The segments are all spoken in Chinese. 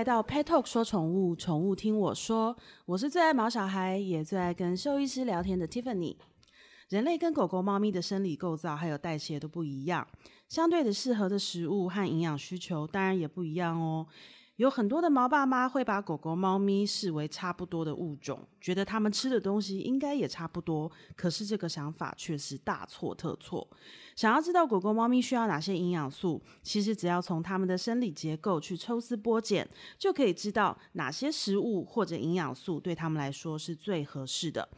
来到 Pet Talk 说宠物，宠物听我说。我是最爱毛小孩，也最爱跟兽医师聊天的 Tiffany。人类跟狗狗、猫咪的生理构造还有代谢都不一样，相对的适合的食物和营养需求当然也不一样哦。有很多的毛爸妈会把狗狗、猫咪视为差不多的物种，觉得它们吃的东西应该也差不多。可是这个想法却是大错特错。想要知道狗狗、猫咪需要哪些营养素，其实只要从它们的生理结构去抽丝剥茧，就可以知道哪些食物或者营养素对它们来说是最合适的。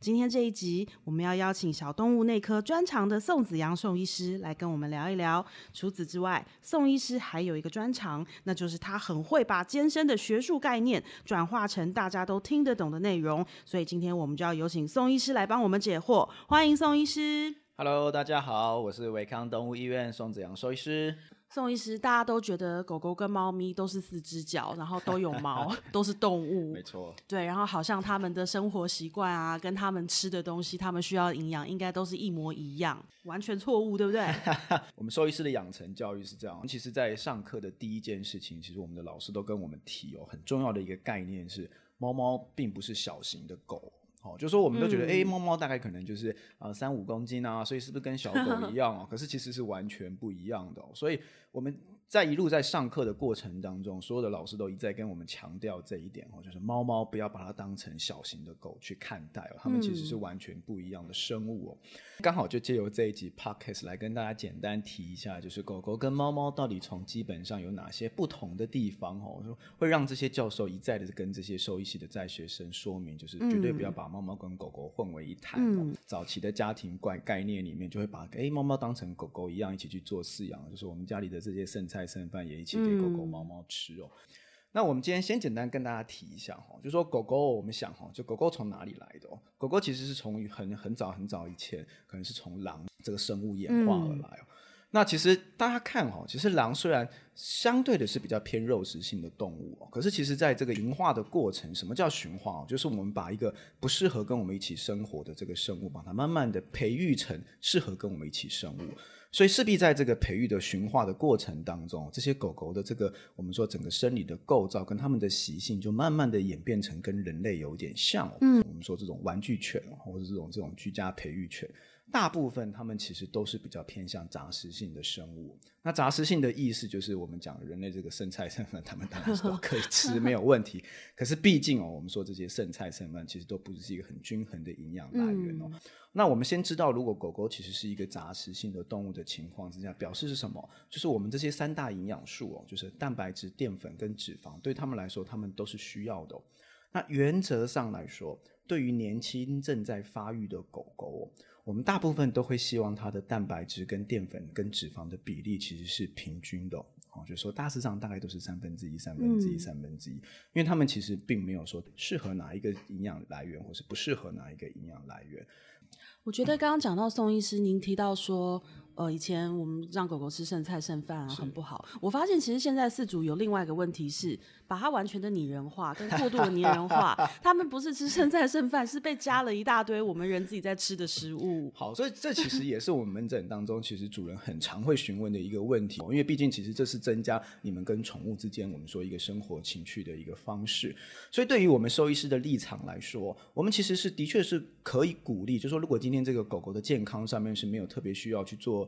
今天这一集，我们要邀请小动物内科专长的宋子阳宋医师来跟我们聊一聊。除此之外，宋医师还有一个专长，那就是他很会把艰深的学术概念转化成大家都听得懂的内容。所以今天我们就要有请宋医师来帮我们解惑。欢迎宋医师。Hello，大家好，我是维康动物医院宋子阳兽医师。宋医师，大家都觉得狗狗跟猫咪都是四只脚，然后都有毛，都是动物。没错。对，然后好像他们的生活习惯啊，跟他们吃的东西，他们需要营养，应该都是一模一样，完全错误，对不对？我们兽医师的养成教育是这样，其实，在上课的第一件事情，其实我们的老师都跟我们提哦，很重要的一个概念是，猫猫并不是小型的狗。哦，就说我们都觉得，哎，猫猫大概可能就是呃三五公斤啊，所以是不是跟小狗一样啊？可是其实是完全不一样的，所以我们。在一路在上课的过程当中，所有的老师都一再跟我们强调这一点哦，就是猫猫不要把它当成小型的狗去看待哦，它们其实是完全不一样的生物哦。刚好就借由这一集 podcast 来跟大家简单提一下，就是狗狗跟猫猫到底从基本上有哪些不同的地方哦，说会让这些教授一再的跟这些兽医系的在学生说明，就是绝对不要把猫猫跟狗狗混为一谈哦。早期的家庭概概念里面就会把哎猫猫当成狗狗一样一起去做饲养，就是我们家里的这些剩菜。菜剩饭也一起给狗狗、猫猫吃哦。那我们今天先简单跟大家提一下哈，就说狗狗，我们想哈，就狗狗从哪里来的哦？狗狗其实是从很很早很早以前，可能是从狼这个生物演化而来哦。那其实大家看哈，其实狼虽然相对的是比较偏肉食性的动物哦，可是其实在这个驯化的过程，什么叫驯化？哦就是我们把一个不适合跟我们一起生活的这个生物，把它慢慢的培育成适合跟我们一起生物。所以势必在这个培育的驯化的过程当中，这些狗狗的这个我们说整个生理的构造跟它们的习性，就慢慢的演变成跟人类有点像。嗯，我们说这种玩具犬或者这种这种居家培育犬。大部分它们其实都是比较偏向杂食性的生物。那杂食性的意思就是我们讲人类这个剩菜剩饭，它们当然是都可以吃，没有问题。可是毕竟哦，我们说这些剩菜剩饭其实都不是一个很均衡的营养来源哦。那我们先知道，如果狗狗其实是一个杂食性的动物的情况之下，表示是什么？就是我们这些三大营养素哦，就是蛋白质、淀粉跟脂肪，对他们来说，他们都是需要的。那原则上来说，对于年轻正在发育的狗狗。我们大部分都会希望它的蛋白质跟淀粉跟脂肪的比例其实是平均的，哦，就是说大致上大概都是三分之一、三分之一、三分之一，因为他们其实并没有说适合哪一个营养来源，或是不适合哪一个营养来源。我觉得刚刚讲到宋医师，您提到说。呃，以前我们让狗狗吃剩菜剩饭啊，很不好。我发现其实现在饲主有另外一个问题是，把它完全的拟人化，跟过度的拟人化。他们不是吃剩菜剩饭，是被加了一大堆我们人自己在吃的食物。好，所以这其实也是我们门诊当中，其实主人很常会询问的一个问题。因为毕竟其实这是增加你们跟宠物之间，我们说一个生活情趣的一个方式。所以对于我们兽医师的立场来说，我们其实是的确是可以鼓励，就说如果今天这个狗狗的健康上面是没有特别需要去做。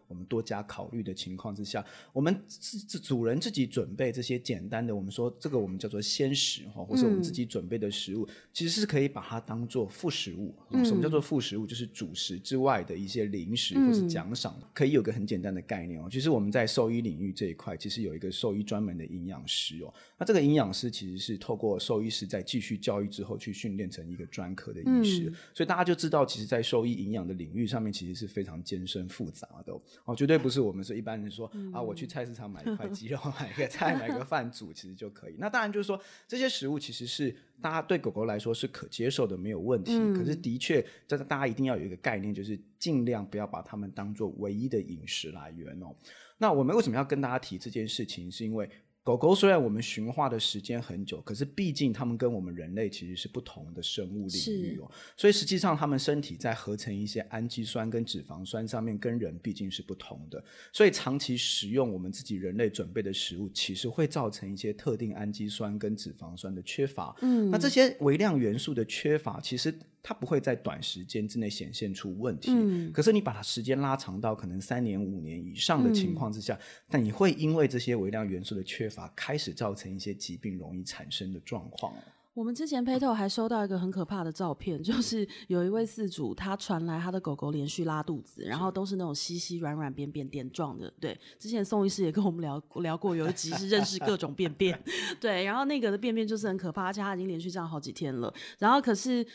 我们多加考虑的情况之下，我们自自主人自己准备这些简单的，我们说这个我们叫做鲜食哈，或是我们自己准备的食物，其实是可以把它当做副食物。什么叫做副食物？就是主食之外的一些零食或是奖赏，可以有个很简单的概念哦。其实我们在兽医领域这一块，其实有一个兽医专门的营养师哦。那这个营养师其实是透过兽医师在继续教育之后去训练成一个专科的医师，所以大家就知道，其实，在兽医营养的领域上面，其实是非常艰深复杂的。哦，绝对不是我们是一般人说啊，我去菜市场买一块鸡肉，买个菜，买个饭煮，其实就可以。那当然就是说，这些食物其实是大家对狗狗来说是可接受的，没有问题。可是的确，这大家一定要有一个概念，就是尽量不要把它们当做唯一的饮食来源哦。那我们为什么要跟大家提这件事情？是因为狗狗虽然我们驯化的时间很久，可是毕竟它们跟我们人类其实是不同的生物领域哦，所以实际上它们身体在合成一些氨基酸跟脂肪酸上面跟人毕竟是不同的，所以长期食用我们自己人类准备的食物，其实会造成一些特定氨基酸跟脂肪酸的缺乏。嗯，那这些微量元素的缺乏，其实。它不会在短时间之内显现出问题，可是你把它时间拉长到可能三年、五年以上的情况之下，但你会因为这些微量元素的缺乏，开始造成一些疾病容易产生的状况。我们之前 p 头还收到一个很可怕的照片，就是有一位饲主，他传来他的狗狗连续拉肚子，然后都是那种稀稀软软、便便点状的。对，之前宋医师也跟我们聊聊过，有一集是认识各种便便。对，然后那个的便便就是很可怕，而且他已经连续这样好几天了。然后可是。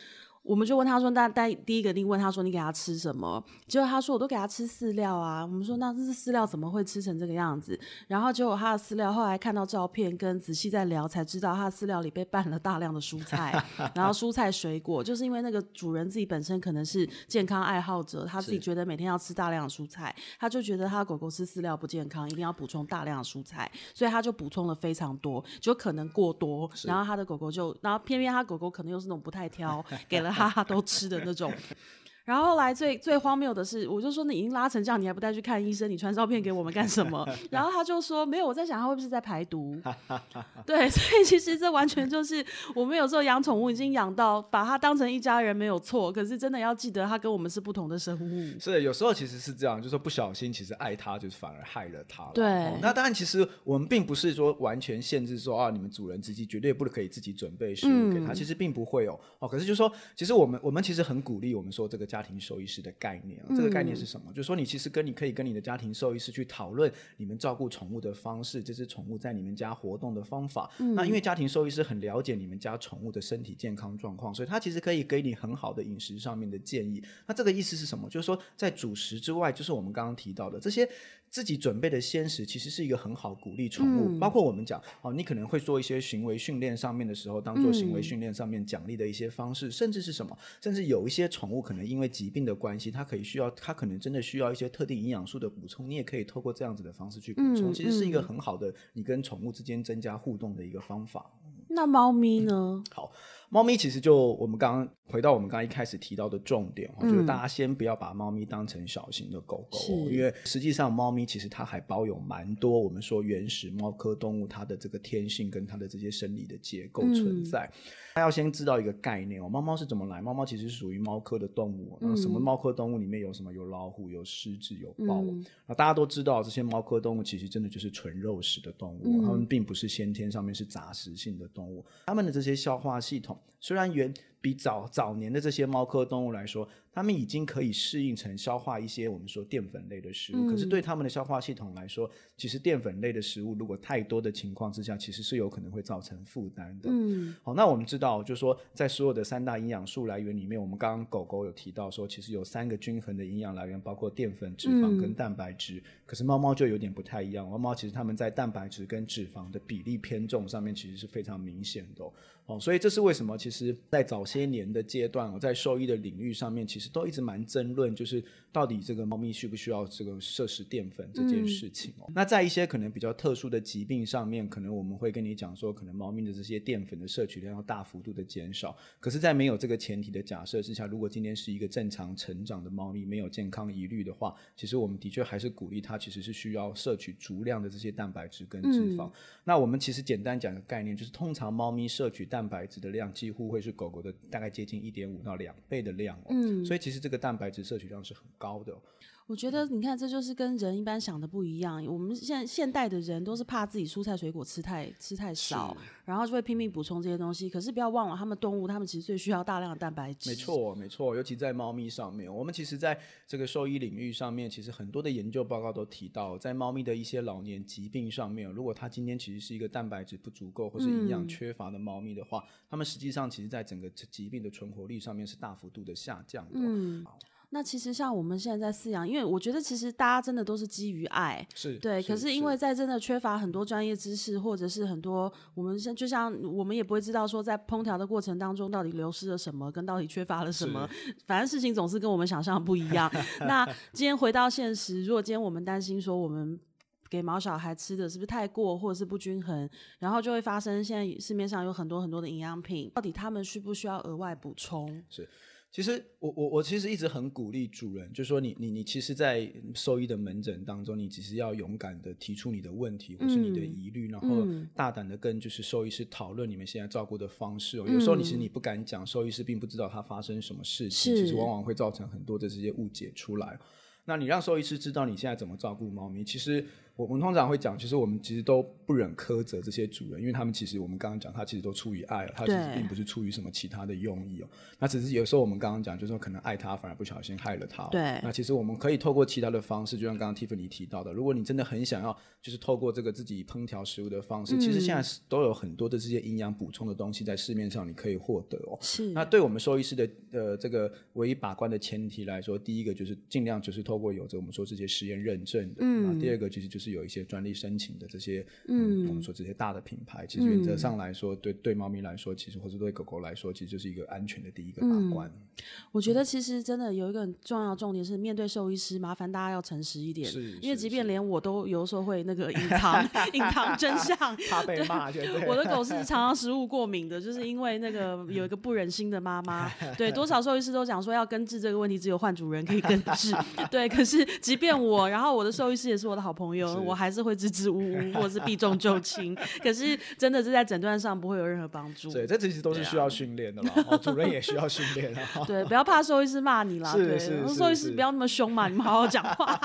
我们就问他说：“那第第一个，定问他说你给他吃什么？”结果他说：“我都给他吃饲料啊。”我们说：“那这是饲料怎么会吃成这个样子？”然后结果他的饲料后来看到照片跟仔细在聊，才知道他的饲料里被拌了大量的蔬菜，然后蔬菜水果，就是因为那个主人自己本身可能是健康爱好者，他自己觉得每天要吃大量的蔬菜，他就觉得他的狗狗吃饲料不健康，一定要补充大量的蔬菜，所以他就补充了非常多，就可能过多，然后他的狗狗就，然后偏偏他狗狗可能又是那种不太挑，给了。哈哈，都吃的那种。然后后来最最荒谬的是，我就说你已经拉成这样，你还不带去看医生？你传照片给我们干什么？然后他就说没有，我在想他会不会是在排毒？对，所以其实这完全就是我们有时候养宠物已经养到把它当成一家人没有错，可是真的要记得它跟我们是不同的生物。是，有时候其实是这样，就是说不小心其实爱它，就是反而害了它。对，那当然其实我们并不是说完全限制说啊，你们主人自己绝对不可以自己准备食物给它，其实并不会哦。哦，可是就说其实我们我们其实很鼓励我们说这个家庭兽医师的。概念，这个概念是什么？就是说，你其实跟你可以跟你的家庭兽医师去讨论你们照顾宠物的方式，这只宠物在你们家活动的方法。那因为家庭兽医师很了解你们家宠物的身体健康状况，所以他其实可以给你很好的饮食上面的建议。那这个意思是什么？就是说，在主食之外，就是我们刚刚提到的这些。自己准备的鲜食其实是一个很好鼓励宠物，包括我们讲哦，你可能会做一些行为训练上面的时候，当做行为训练上面奖励的一些方式，甚至是什么，甚至有一些宠物可能因为疾病的关系，它可以需要，它可能真的需要一些特定营养素的补充，你也可以透过这样子的方式去补充，其实是一个很好的你跟宠物之间增加互动的一个方法。那猫咪呢？好。猫咪其实就我们刚刚回到我们刚刚一开始提到的重点哈，就是大家先不要把猫咪当成小型的狗狗，因为实际上猫咪其实它还包有蛮多我们说原始猫科动物它的这个天性跟它的这些生理的结构存在。它要先知道一个概念哦，猫猫是怎么来？猫猫其实是属于猫科的动物，那什么猫科动物里面有什么？有老虎，有狮子，有豹。那大家都知道，这些猫科动物其实真的就是纯肉食的动物，它们并不是先天上面是杂食性的动物，它们的这些消化系统虽然圆比早早年的这些猫科动物来说。它们已经可以适应成消化一些我们说淀粉类的食物，可是对它们的消化系统来说，其实淀粉类的食物如果太多的情况之下，其实是有可能会造成负担的。嗯，好，那我们知道，就是说在所有的三大营养素来源里面，我们刚刚狗狗有提到说，其实有三个均衡的营养来源，包括淀粉、脂肪跟蛋白质。可是猫猫就有点不太一样，猫猫其实它们在蛋白质跟脂肪的比例偏重上面，其实是非常明显的。哦，所以这是为什么？其实，在早些年的阶段，我在兽医的领域上面，其实都一直蛮争论，就是到底这个猫咪需不需要这个摄食淀粉这件事情哦。那在一些可能比较特殊的疾病上面，可能我们会跟你讲说，可能猫咪的这些淀粉的摄取量要大幅度的减少。可是，在没有这个前提的假设之下，如果今天是一个正常成长的猫咪，没有健康疑虑的话，其实我们的确还是鼓励它，其实是需要摄取足量的这些蛋白质跟脂肪。那我们其实简单讲个概念，就是通常猫咪摄取蛋蛋白质的量几乎会是狗狗的大概接近一点五到两倍的量哦，嗯，所以其实这个蛋白质摄取量是很高的。我觉得你看，这就是跟人一般想的不一样。我们现在现代的人都是怕自己蔬菜水果吃太吃太少，然后就会拼命补充这些东西。可是不要忘了，他们动物，他们其实最需要大量的蛋白质。没错，没错，尤其在猫咪上面，我们其实在这个兽医领域上面，其实很多的研究报告都提到，在猫咪的一些老年疾病上面，如果它今天其实是一个蛋白质不足够或是营养缺乏的猫咪的话，它们实际上其实在整个疾病的存活率上面是大幅度的下降的。嗯。那其实像我们现在在饲养，因为我觉得其实大家真的都是基于爱，是对。可是因为在真的缺乏很多专业知识，或者是很多我们像就像我们也不会知道说在烹调的过程当中到底流失了什么，跟到底缺乏了什么。反正事情总是跟我们想象不一样。那今天回到现实，如果今天我们担心说我们。给毛小孩吃的是不是太过，或者是不均衡，然后就会发生现在市面上有很多很多的营养品，到底他们需不需要额外补充？是。其实我我我其实一直很鼓励主人，就是说你你你其实，在兽医的门诊当中，你只是要勇敢的提出你的问题或是你的疑虑，然后大胆的跟就是兽医师讨论你们现在照顾的方式。有时候你其实你不敢讲，兽医师并不知道他发生什么事情，其实往往会造成很多的这些误解出来。那你让兽医师知道你现在怎么照顾猫咪，其实。我我们通常会讲，其实我们其实都不忍苛责这些主人，因为他们其实我们刚刚讲，他其实都出于爱，他其实并不是出于什么其他的用意哦。那只是有时候我们刚刚讲，就是说可能爱他反而不小心害了他。对。那其实我们可以透过其他的方式，就像刚刚 Tiffany 提到的，如果你真的很想要，就是透过这个自己烹调食物的方式，其实现在都有很多的这些营养补充的东西在市面上你可以获得哦。是。那对我们兽医师的呃这个唯一把关的前提来说，第一个就是尽量就是透过有着我们说这些实验认证的。嗯。第二个其实就是有一些专利。申请的这些，嗯，我们说这些大的品牌，其实原则上来说，对对猫咪来说，其实或者对狗狗来说，其实就是一个安全的第一个把关。我觉得其实真的有一个很重要的重点是，面对兽医师，麻烦大家要诚实一点，是因为即便连我都有时候会那个隐藏 隐藏真相，怕被骂。我的狗是常常食物过敏的，就是因为那个 有一个不忍心的妈妈。对，多少兽医师都讲说要根治这个问题，只有换主人可以根治。对，可是即便我，然后我的兽医师也是我的好朋友，我还是会支支吾吾，或是避重就轻。可是真的是在诊断上不会有任何帮助。对，这其实都是需要训练的嘛，主人也需要训练啊。对，不要怕兽医师骂你啦。对，兽医师不要那么凶嘛，你们好好讲话，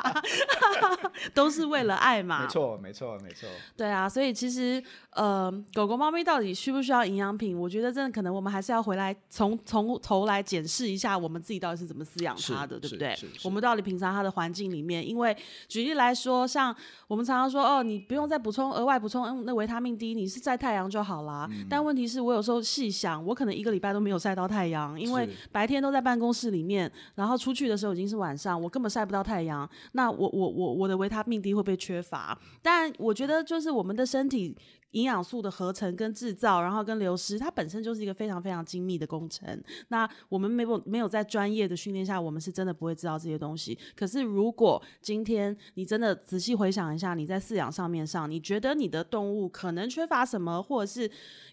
都是为了爱嘛。没错，没错，没错。对啊，所以其实呃，狗狗、猫咪到底需不需要营养品？我觉得真的可能我们还是要回来从从头来检视一下，我们自己到底是怎么饲养它的，对不对？我们到底平常它的环境里面，因为举例来说，像我们常常说哦，你不用再补充额外补充嗯那维他命 D，你是晒太阳就好啦。但问题是我有时候细想，我可能一个礼拜都没有晒到太阳，因为白天都在办公室里面，然后出去的时候已经是晚上，我根本晒不到太阳。那我我我我的维他命 D 会不会缺乏？但我觉得就是我们的身体。营养素的合成跟制造，然后跟流失，它本身就是一个非常非常精密的工程。那我们没有没有在专业的训练下，我们是真的不会知道这些东西。可是如果今天你真的仔细回想一下，你在饲养上面上，你觉得你的动物可能缺乏什么，或者是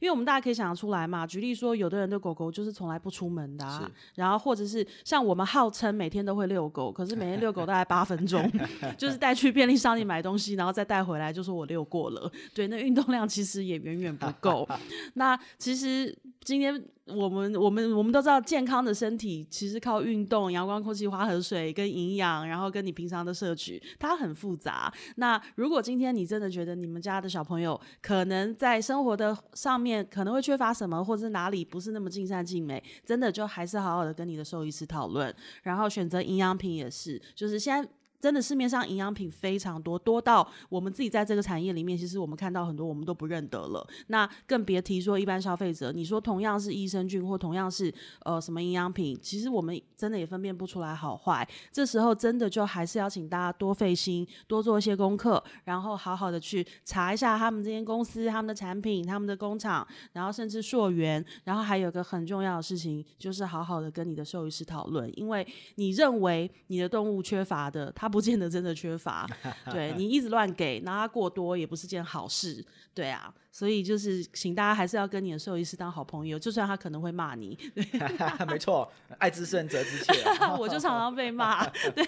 因为我们大家可以想得出来嘛？举例说，有的人的狗狗就是从来不出门的，啊，然后或者是像我们号称每天都会遛狗，可是每天遛狗大概八分钟，就是带去便利商店买东西，然后再带回来，就说我遛过了。对，那运动量。其实也远远不够。那其实今天我们我们我们都知道，健康的身体其实靠运动、阳光、空气、花和水跟营养，然后跟你平常的摄取，它很复杂。那如果今天你真的觉得你们家的小朋友可能在生活的上面可能会缺乏什么，或者是哪里不是那么尽善尽美，真的就还是好好的跟你的兽医师讨论，然后选择营养品也是，就是现在。真的市面上营养品非常多，多到我们自己在这个产业里面，其实我们看到很多我们都不认得了。那更别提说一般消费者，你说同样是益生菌或同样是呃什么营养品，其实我们真的也分辨不出来好坏。这时候真的就还是要请大家多费心，多做一些功课，然后好好的去查一下他们这间公司、他们的产品、他们的工厂，然后甚至溯源。然后还有个很重要的事情，就是好好的跟你的兽医师讨论，因为你认为你的动物缺乏的，它不见得真的缺乏，对你一直乱给，拿他过多也不是件好事，对啊，所以就是请大家还是要跟你的兽医师当好朋友，就算他可能会骂你，没错，爱之深责之切，我就常常被骂，对，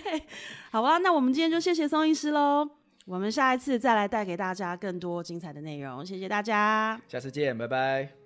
好吧，那我们今天就谢谢宋医师喽，我们下一次再来带给大家更多精彩的内容，谢谢大家，下次见，拜拜。